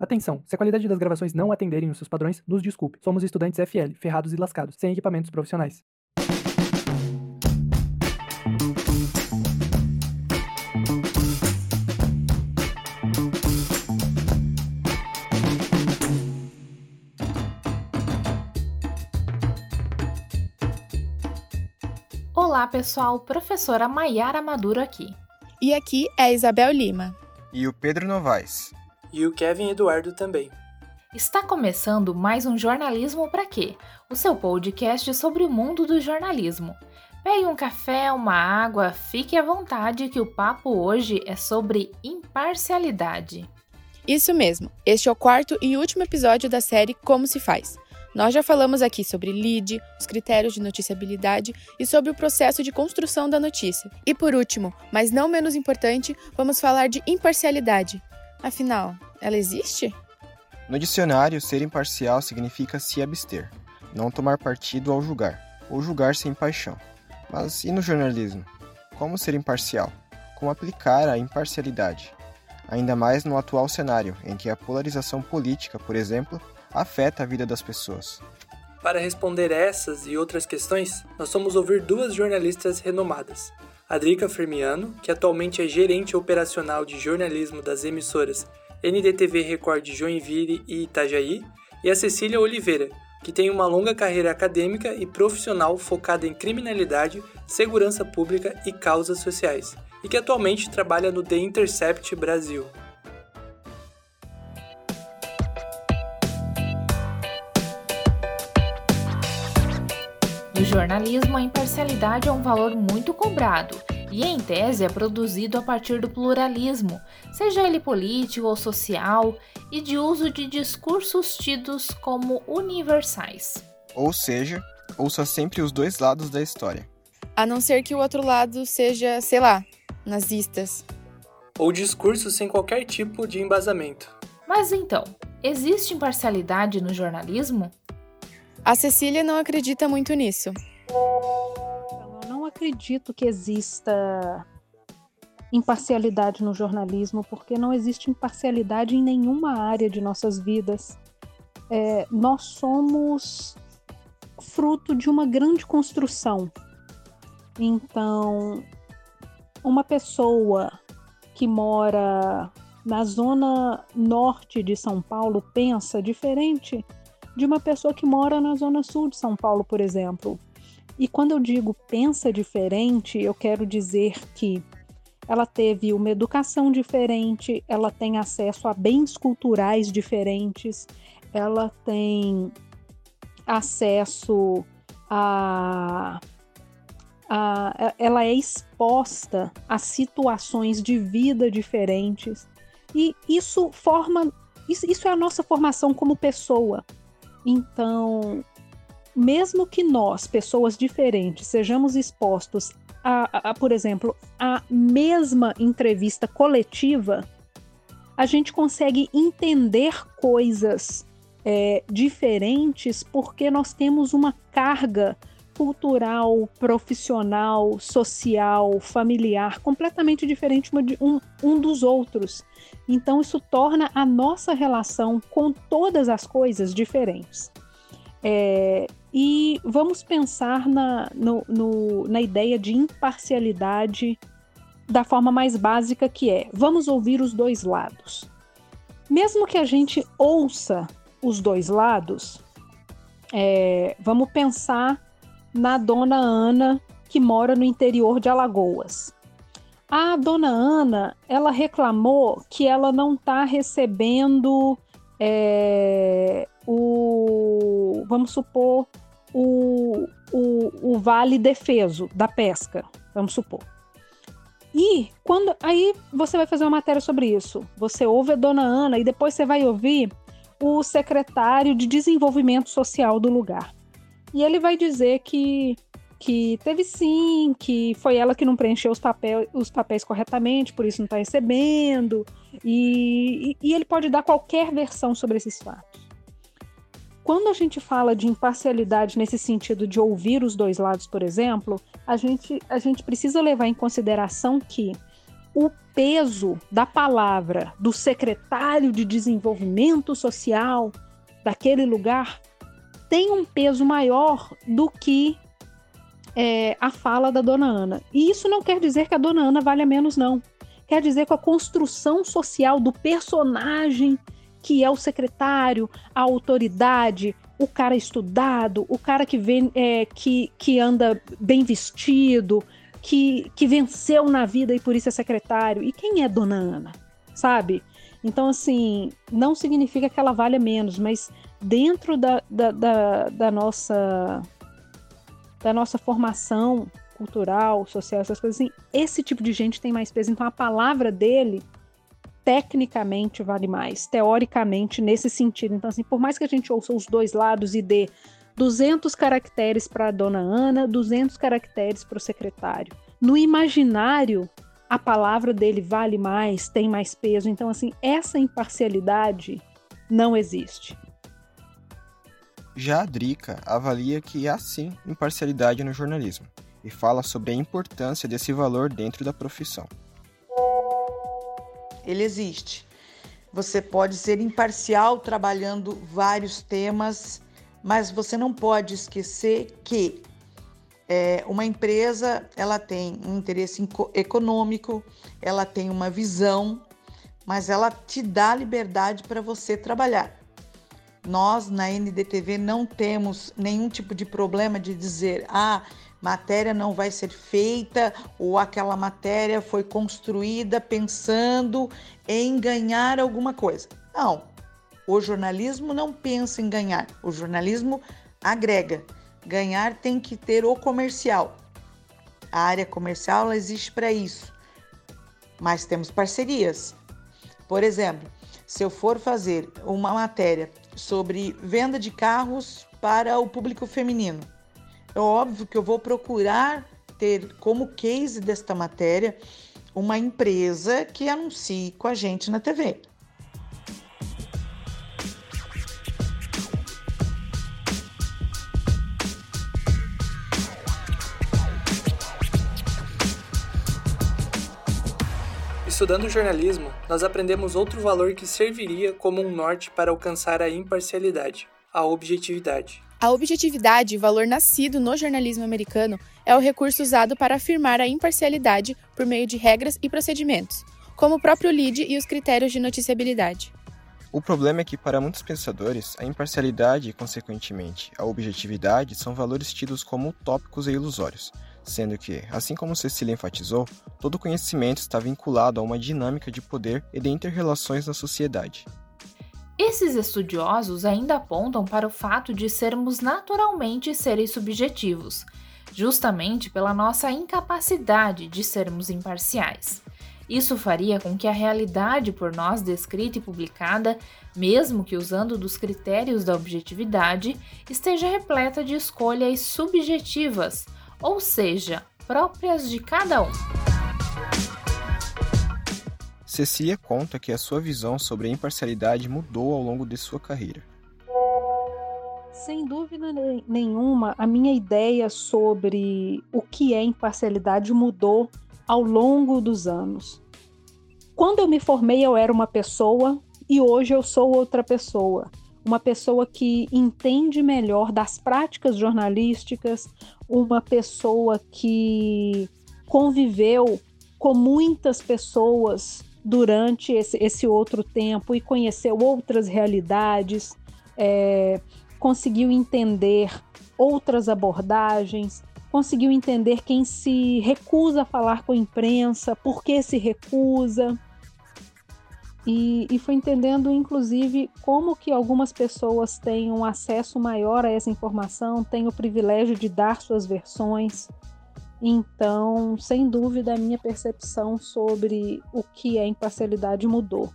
Atenção, se a qualidade das gravações não atenderem os seus padrões, nos desculpe. Somos estudantes FL, ferrados e lascados, sem equipamentos profissionais. Olá, pessoal. Professora Maiara Maduro aqui. E aqui é a Isabel Lima. E o Pedro Novaes. E o Kevin Eduardo também. Está começando mais um Jornalismo para quê? O seu podcast sobre o mundo do jornalismo. Pegue um café, uma água, fique à vontade que o papo hoje é sobre imparcialidade. Isso mesmo. Este é o quarto e último episódio da série Como se faz. Nós já falamos aqui sobre lead, os critérios de noticiabilidade e sobre o processo de construção da notícia. E por último, mas não menos importante, vamos falar de imparcialidade. Afinal, ela existe? No dicionário, ser imparcial significa se abster, não tomar partido ao julgar, ou julgar sem paixão. Mas e no jornalismo? Como ser imparcial? Como aplicar a imparcialidade? Ainda mais no atual cenário, em que a polarização política, por exemplo, afeta a vida das pessoas. Para responder essas e outras questões, nós vamos ouvir duas jornalistas renomadas. A Drica Fermiano, que atualmente é gerente operacional de jornalismo das emissoras NDTV Record Joinville e Itajaí, e a Cecília Oliveira, que tem uma longa carreira acadêmica e profissional focada em criminalidade, segurança pública e causas sociais, e que atualmente trabalha no The Intercept Brasil. Jornalismo, a imparcialidade é um valor muito cobrado e, em tese, é produzido a partir do pluralismo, seja ele político ou social, e de uso de discursos tidos como universais. Ou seja, ouça sempre os dois lados da história. A não ser que o outro lado seja, sei lá, nazistas. Ou discursos sem qualquer tipo de embasamento. Mas então, existe imparcialidade no jornalismo? A Cecília não acredita muito nisso. Eu não acredito que exista imparcialidade no jornalismo, porque não existe imparcialidade em nenhuma área de nossas vidas. É, nós somos fruto de uma grande construção. Então, uma pessoa que mora na zona norte de São Paulo pensa diferente de uma pessoa que mora na zona sul de São Paulo, por exemplo. E quando eu digo pensa diferente, eu quero dizer que ela teve uma educação diferente, ela tem acesso a bens culturais diferentes, ela tem acesso a, a ela é exposta a situações de vida diferentes. E isso forma isso, isso é a nossa formação como pessoa. Então, mesmo que nós, pessoas diferentes, sejamos expostos a, a, por exemplo, a mesma entrevista coletiva, a gente consegue entender coisas é, diferentes porque nós temos uma carga cultural, profissional, social, familiar, completamente diferente um, um dos outros. Então, isso torna a nossa relação com todas as coisas diferentes. É, e vamos pensar na, no, no, na ideia de imparcialidade da forma mais básica que é: vamos ouvir os dois lados. Mesmo que a gente ouça os dois lados, é, vamos pensar na dona Ana, que mora no interior de Alagoas. A dona Ana, ela reclamou que ela não está recebendo é, o, vamos supor, o, o, o vale defeso da pesca, vamos supor. E quando aí você vai fazer uma matéria sobre isso, você ouve a dona Ana e depois você vai ouvir o secretário de desenvolvimento social do lugar. E ele vai dizer que, que teve sim, que foi ela que não preencheu os, papel, os papéis corretamente, por isso não está recebendo. E, e, e ele pode dar qualquer versão sobre esses fatos. Quando a gente fala de imparcialidade nesse sentido de ouvir os dois lados, por exemplo, a gente, a gente precisa levar em consideração que o peso da palavra do secretário de desenvolvimento social daquele lugar tem um peso maior do que é, a fala da dona Ana. E isso não quer dizer que a dona Ana valha menos, não. Quer dizer que a construção social do personagem que é o secretário, a autoridade, o cara estudado, o cara que, vem, é, que, que anda bem vestido, que, que venceu na vida e por isso é secretário. E quem é Dona Ana? Sabe? Então, assim, não significa que ela valha menos, mas dentro da, da, da, da nossa da nossa formação cultural, social, essas coisas assim, esse tipo de gente tem mais peso. Então, a palavra dele tecnicamente vale mais, teoricamente nesse sentido. Então, assim, por mais que a gente ouça os dois lados e dê 200 caracteres para a dona Ana, 200 caracteres para o secretário. No imaginário, a palavra dele vale mais, tem mais peso. Então, assim, essa imparcialidade não existe. Já a Drica avalia que há sim imparcialidade no jornalismo e fala sobre a importância desse valor dentro da profissão. Ele existe. Você pode ser imparcial trabalhando vários temas mas você não pode esquecer que é, uma empresa ela tem um interesse econômico, ela tem uma visão, mas ela te dá liberdade para você trabalhar. Nós na NDTV não temos nenhum tipo de problema de dizer, ah, matéria não vai ser feita ou aquela matéria foi construída pensando em ganhar alguma coisa. Não, o jornalismo não pensa em ganhar, o jornalismo agrega. Ganhar tem que ter o comercial. A área comercial existe para isso. Mas temos parcerias. Por exemplo, se eu for fazer uma matéria sobre venda de carros para o público feminino, é óbvio que eu vou procurar ter como case desta matéria uma empresa que anuncie com a gente na TV. Estudando jornalismo, nós aprendemos outro valor que serviria como um norte para alcançar a imparcialidade, a objetividade. A objetividade, valor nascido no jornalismo americano, é o recurso usado para afirmar a imparcialidade por meio de regras e procedimentos, como o próprio lead e os critérios de noticiabilidade. O problema é que, para muitos pensadores, a imparcialidade e, consequentemente, a objetividade são valores tidos como utópicos e ilusórios, sendo que, assim como Cecília enfatizou, todo conhecimento está vinculado a uma dinâmica de poder e de interrelações na sociedade. Esses estudiosos ainda apontam para o fato de sermos naturalmente seres subjetivos, justamente pela nossa incapacidade de sermos imparciais. Isso faria com que a realidade por nós descrita e publicada, mesmo que usando dos critérios da objetividade, esteja repleta de escolhas subjetivas, ou seja, próprias de cada um. Cecília conta que a sua visão sobre a imparcialidade mudou ao longo de sua carreira. Sem dúvida nenhuma, a minha ideia sobre o que é imparcialidade mudou ao longo dos anos. Quando eu me formei, eu era uma pessoa e hoje eu sou outra pessoa uma pessoa que entende melhor das práticas jornalísticas, uma pessoa que conviveu com muitas pessoas durante esse, esse outro tempo e conheceu outras realidades, é, conseguiu entender outras abordagens, conseguiu entender quem se recusa a falar com a imprensa, por que se recusa. E, e foi entendendo, inclusive, como que algumas pessoas têm um acesso maior a essa informação, têm o privilégio de dar suas versões. Então, sem dúvida, a minha percepção sobre o que é imparcialidade mudou,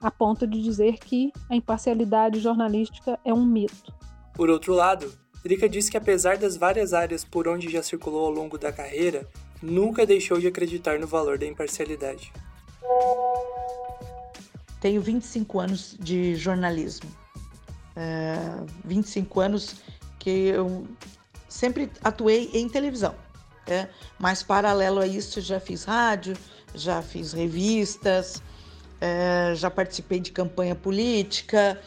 a ponto de dizer que a imparcialidade jornalística é um mito. Por outro lado, Drica disse que apesar das várias áreas por onde já circulou ao longo da carreira, nunca deixou de acreditar no valor da imparcialidade. Tenho 25 anos de jornalismo. É, 25 anos que eu sempre atuei em televisão. Né? Mas paralelo a isso, já fiz rádio, já fiz revistas, é, já participei de campanha política.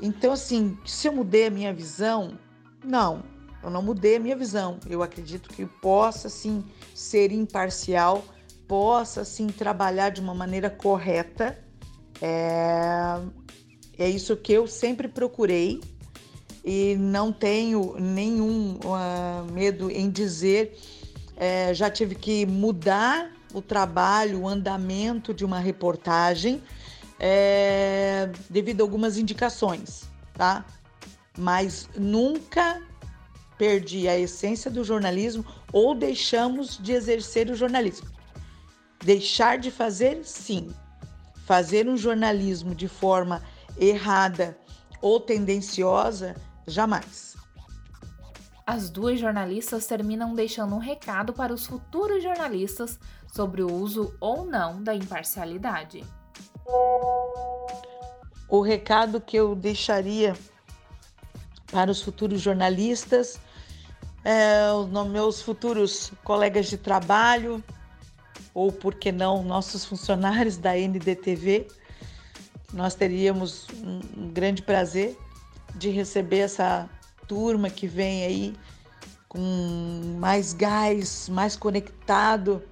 Então, assim, se eu mudei a minha visão, não, eu não mudei a minha visão. Eu acredito que possa, sim, ser imparcial, possa, sim, trabalhar de uma maneira correta. É, é isso que eu sempre procurei e não tenho nenhum uh, medo em dizer. É, já tive que mudar o trabalho, o andamento de uma reportagem é, devido a algumas indicações, tá? Mas nunca perdi a essência do jornalismo ou deixamos de exercer o jornalismo. Deixar de fazer, sim. Fazer um jornalismo de forma errada ou tendenciosa, jamais. As duas jornalistas terminam deixando um recado para os futuros jornalistas sobre o uso ou não da imparcialidade. O recado que eu deixaria para os futuros jornalistas, é, os meus futuros colegas de trabalho, ou por que não, nossos funcionários da NDTV, nós teríamos um grande prazer de receber essa turma que vem aí com mais gás, mais conectado.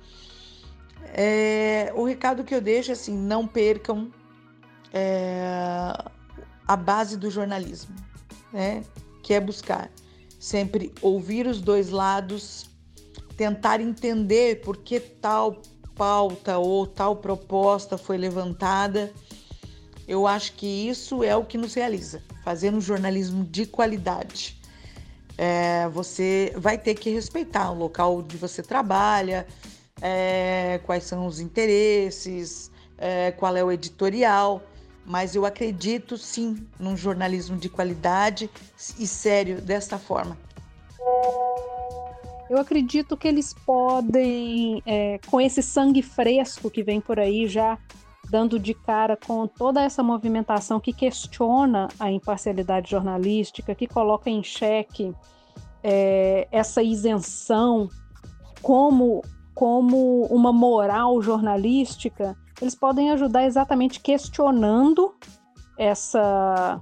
É, o recado que eu deixo é assim: não percam é, a base do jornalismo, né? Que é buscar sempre ouvir os dois lados, tentar entender por que tal pauta ou tal proposta foi levantada. Eu acho que isso é o que nos realiza fazendo jornalismo de qualidade. É, você vai ter que respeitar o local onde você trabalha, é, quais são os interesses, é, qual é o editorial, mas eu acredito sim num jornalismo de qualidade e sério desta forma. Eu acredito que eles podem, é, com esse sangue fresco que vem por aí já dando de cara com toda essa movimentação que questiona a imparcialidade jornalística, que coloca em xeque é, essa isenção como, como uma moral jornalística, eles podem ajudar exatamente questionando essa,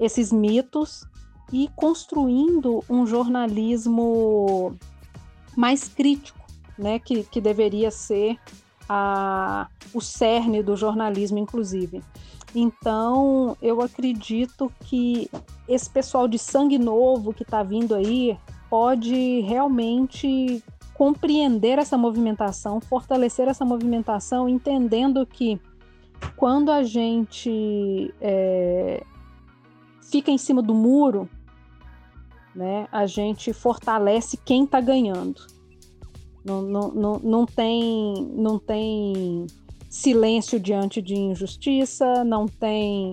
esses mitos e construindo um jornalismo mais crítico, né, que, que deveria ser a, o cerne do jornalismo, inclusive. Então, eu acredito que esse pessoal de sangue novo que está vindo aí pode realmente compreender essa movimentação, fortalecer essa movimentação, entendendo que quando a gente é, fica em cima do muro, né, a gente fortalece quem está ganhando. Não, não, não, não, tem, não tem silêncio diante de injustiça, não tem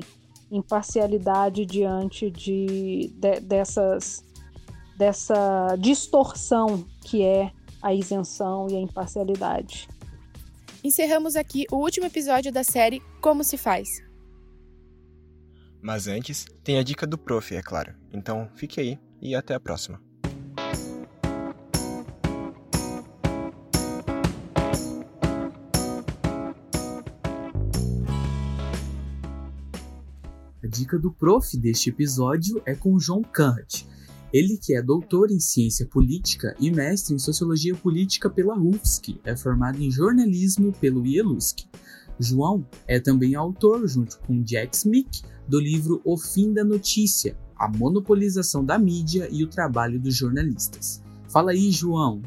imparcialidade diante de, de, dessas, dessa distorção que é a isenção e a imparcialidade. Encerramos aqui o último episódio da série Como se faz. Mas antes, tem a dica do prof, é claro. Então fique aí e até a próxima. dica do prof deste episódio é com João Kant. Ele que é doutor em ciência política e mestre em sociologia política pela UFSC, é formado em jornalismo pelo IELUSC. João é também autor, junto com Jack Smith, do livro O Fim da Notícia, a monopolização da mídia e o trabalho dos jornalistas. Fala aí, João.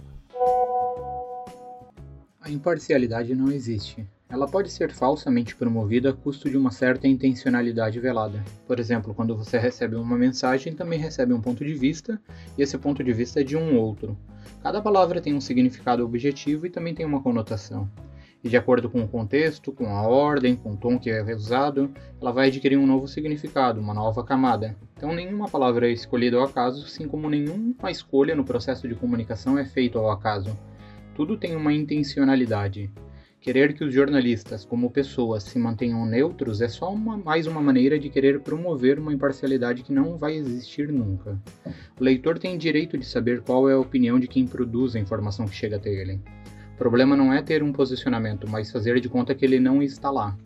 A imparcialidade não existe. Ela pode ser falsamente promovida a custo de uma certa intencionalidade velada. Por exemplo, quando você recebe uma mensagem, também recebe um ponto de vista, e esse ponto de vista é de um outro. Cada palavra tem um significado objetivo e também tem uma conotação. E de acordo com o contexto, com a ordem, com o tom que é usado, ela vai adquirir um novo significado, uma nova camada. Então, nenhuma palavra é escolhida ao acaso, assim como nenhuma escolha no processo de comunicação é feita ao acaso. Tudo tem uma intencionalidade. Querer que os jornalistas, como pessoas, se mantenham neutros é só uma, mais uma maneira de querer promover uma imparcialidade que não vai existir nunca. O leitor tem direito de saber qual é a opinião de quem produz a informação que chega até ele. O problema não é ter um posicionamento, mas fazer de conta que ele não está lá.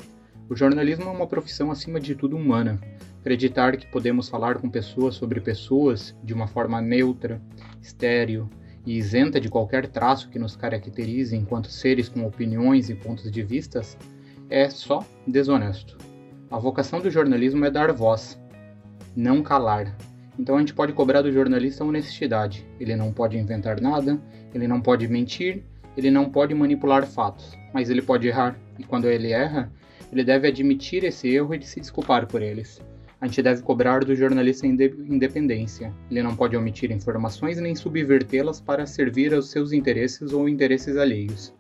O jornalismo é uma profissão acima de tudo humana. Acreditar que podemos falar com pessoas sobre pessoas de uma forma neutra, estéreo e isenta de qualquer traço que nos caracterize enquanto seres com opiniões e pontos de vistas é só desonesto. A vocação do jornalismo é dar voz, não calar. Então a gente pode cobrar do jornalista honestidade. Ele não pode inventar nada, ele não pode mentir, ele não pode manipular fatos, mas ele pode errar. E quando ele erra, ele deve admitir esse erro e se desculpar por eles. A gente deve cobrar do jornalista independência. Ele não pode omitir informações nem subvertê-las para servir aos seus interesses ou interesses alheios.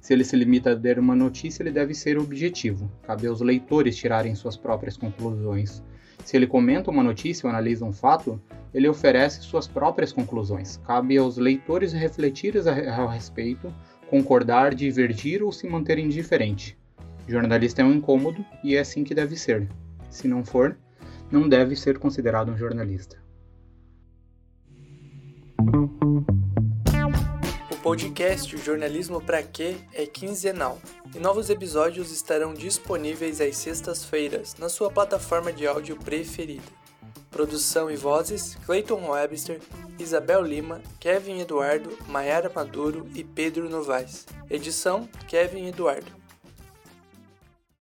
Se ele se limita a dar uma notícia, ele deve ser objetivo. Cabe aos leitores tirarem suas próprias conclusões. Se ele comenta uma notícia ou analisa um fato, ele oferece suas próprias conclusões. Cabe aos leitores refletir a respeito, concordar, divergir ou se manter indiferente. O jornalista é um incômodo e é assim que deve ser. Se não for, não deve ser considerado um jornalista. podcast O Jornalismo Pra Quê é quinzenal e novos episódios estarão disponíveis às sextas-feiras na sua plataforma de áudio preferida. Produção e vozes: Clayton Webster, Isabel Lima, Kevin Eduardo, Mayara Maduro e Pedro Novaes. Edição: Kevin Eduardo.